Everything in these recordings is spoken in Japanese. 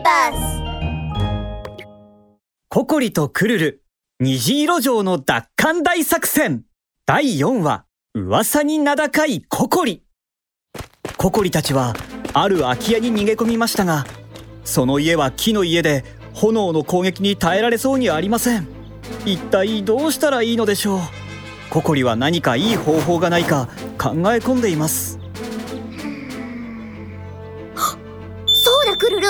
ーバースココリとクルル、虹色城の奪還大作戦第4話、噂に名高いココリ。ココリたちは、ある空き家に逃げ込みましたが、その家は木の家で、炎の攻撃に耐えられそうにありません。一体どうしたらいいのでしょう？ココリは何かいい方法がないか考え込んでいます。そうだクルル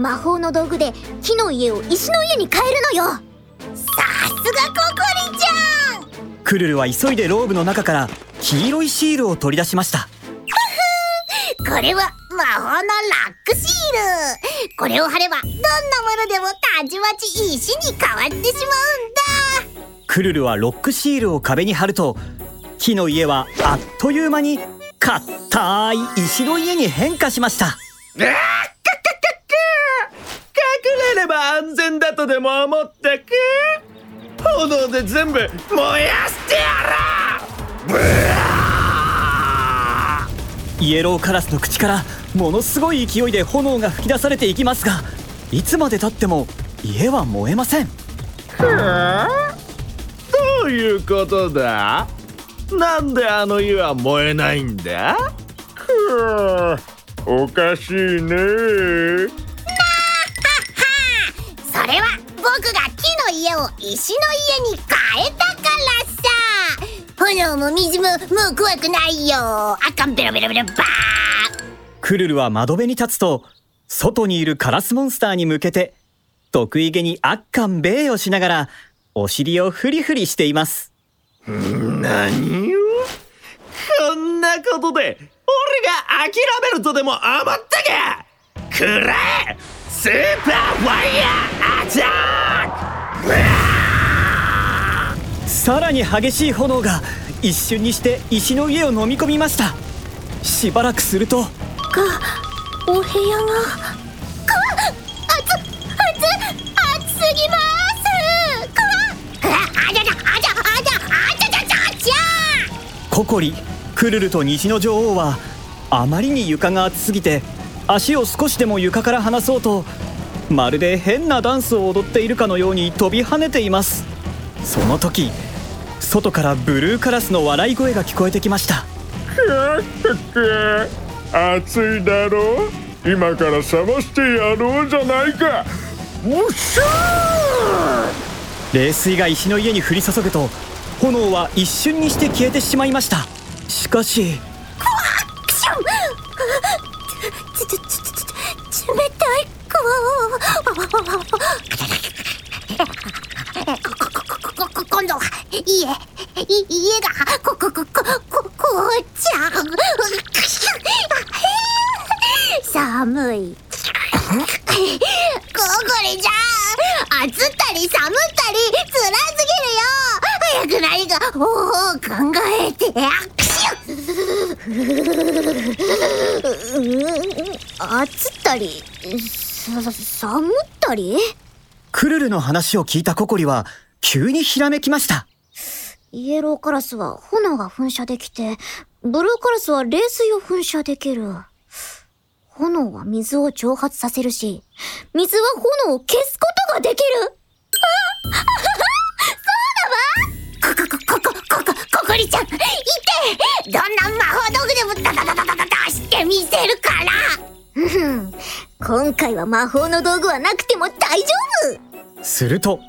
魔法の道具で木の家を石の家に変えるのよ。さすがココリちゃん。クルルは急いでローブの中から黄色いシールを取り出しました。これは魔法のラックシール。これを貼ればどんなものでもたちまち石に変わってしまうんだ。クルルはロックシールを壁に貼ると木の家はあっという間に硬い石の家に変化しました。あーかかかか隠れれば安全だとでも思ったか炎で全部燃やしてやろう！イエローカラスの口からものすごい勢いで炎が吹き出されていきますがいつまでたっても家は燃えません。ーどういうことだ？なんであの家は燃えないんだ？おかしいね家を石の家に変えたからさ。炎も水ももう怖くないよ。あかんベロベロベロバークルルは窓辺に立つと外にいるカラスモンスターに向けて得意げにあっかんべーをしながらお尻をフリフリしています。何よ。こんなことで俺が諦めるとでも思ったかくらえスーパーファイヤーアタックさらに激しい炎が一瞬にして石の家を飲み込みました。しばらくするとがお部屋がか熱熱熱すぎますかああじゃじゃあじゃあじゃあじゃじゃじゃじゃココリクルルと虹の女王はあまりに床が熱すぎて足を少しでも床から離そうとまるで変なダンスを踊っているかのように飛び跳ねています。その時外からブルーカラスの笑い声が聞こえてきました。暑いだろ？う今から冷ましてやろうじゃないか。うっしゃ冷水が石の家に降り注ぐと炎は一瞬にして消えてしまいました。しかし今度は。家家がここここここうちゃん寒いここれじゃん暑ったり寒ったり辛すぎるよ早く何か方法を考えてクション暑ったりさ、サムったり？クルルの話を聞いたココリは、急にひらめきました。イエローカラスは炎が噴射できて、ブルーカラスは冷水を噴射できる。炎は水を蒸発させるし、水は炎を消すことができるあそうだわこ、こ、こ、こ、こ、こ、ココリちゃん、いてどんな魔法道具でもダダダダダダしてみせるからうん今回は魔法の道具はなくても大丈夫。すると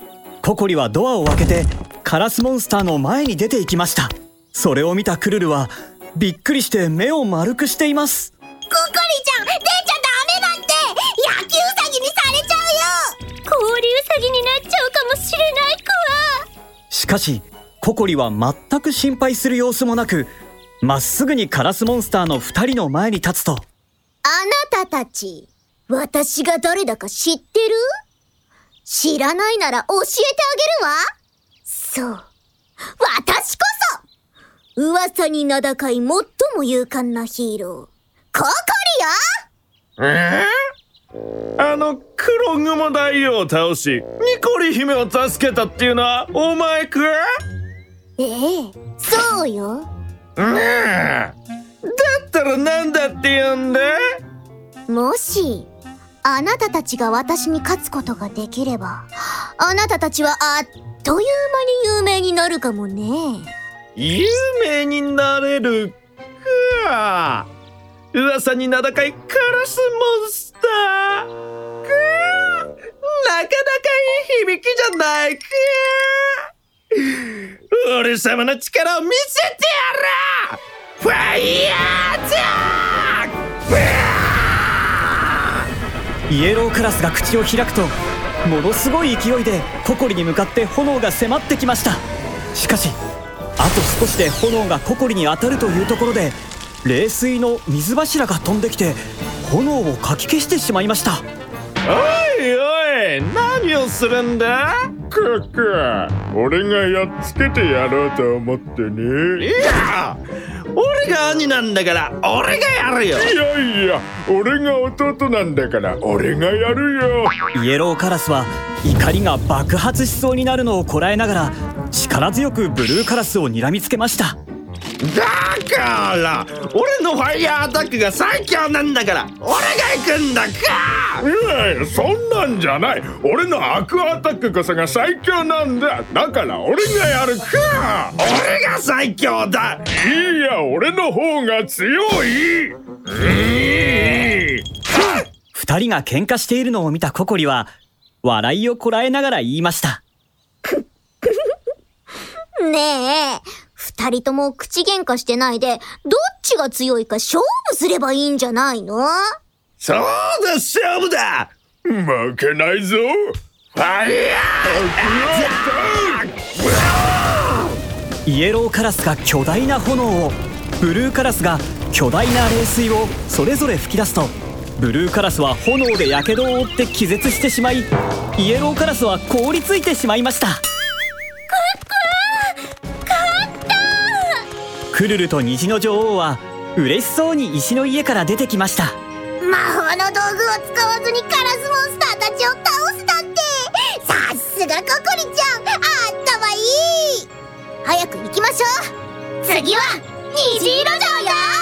ココリはドアを開けてカラスモンスターの前に出て行きました。それを見たクルルはびっくりして目を丸くしています。ココリちゃん出ちゃダメだって。野球ウサギにされちゃうよ。氷ウサギになっちゃうかもしれないクワしかしココリは全く心配する様子もなくまっすぐにカラスモンスターの2人の前に立つと。あなたたち私が誰だか知ってる？知らないなら教えてあげるわ。そう。私こそ。噂に名高い最も勇敢なヒーロー。ココリよ。えあの黒雲大王を倒しニコリ姫を助けたっていうのはお前か？ええそうよ。うん。だったらなんだって言うんだ？もしあなたたちが私に勝つことができれば、あなたたちはあっという間に有名になるかもね。有名になれるか。噂に名高いカラスモンスター。くなかなかいい響きじゃないか。俺様の力を見せてやる。ファイヤーイエローカラスが口を開くとものすごい勢いでココリに向かって炎が迫ってきました。しかしあと少しで炎がココリに当たるというところで冷水の水柱が飛んできて炎をかき消してしまいました。おいおい何をするんだ？カカ俺がやっつけてやろうと思っていねや俺が兄なんだから俺がやるよ。いやいや俺が弟なんだから俺がやるよ。イエローカラスは怒りが爆発しそうになるのをこらえながら力強くブルーカラスを睨みつけましただから俺のファイヤーアタックが最強なんだから俺が行くんだか。いやいやそんなんじゃない。俺のアクアタックこそが最強なんだ。だから俺がやるか。俺が最強だ。いや俺の方が強い。うん。二人が喧嘩しているのを見たココリは笑いをこらえながら言いました。ねえ、二人とも口喧嘩してないで、どっちが強いか勝負すればいいんじゃないの？そうだ勝負だ。負けないぞ。ファイヤー。イエローカラスが巨大な炎をブルーカラスが巨大な冷水をそれぞれ吹き出すとブルーカラスは炎で火傷を負って気絶してしまいイエローカラスは凍りついてしまいましたクルルと虹の女王は嬉しそうに石の家から出てきました。魔法の道具を使わずにカラスモンスターたちを倒すなんてさすがココリちゃん。あったまいい。早く行きましょう。次は虹色女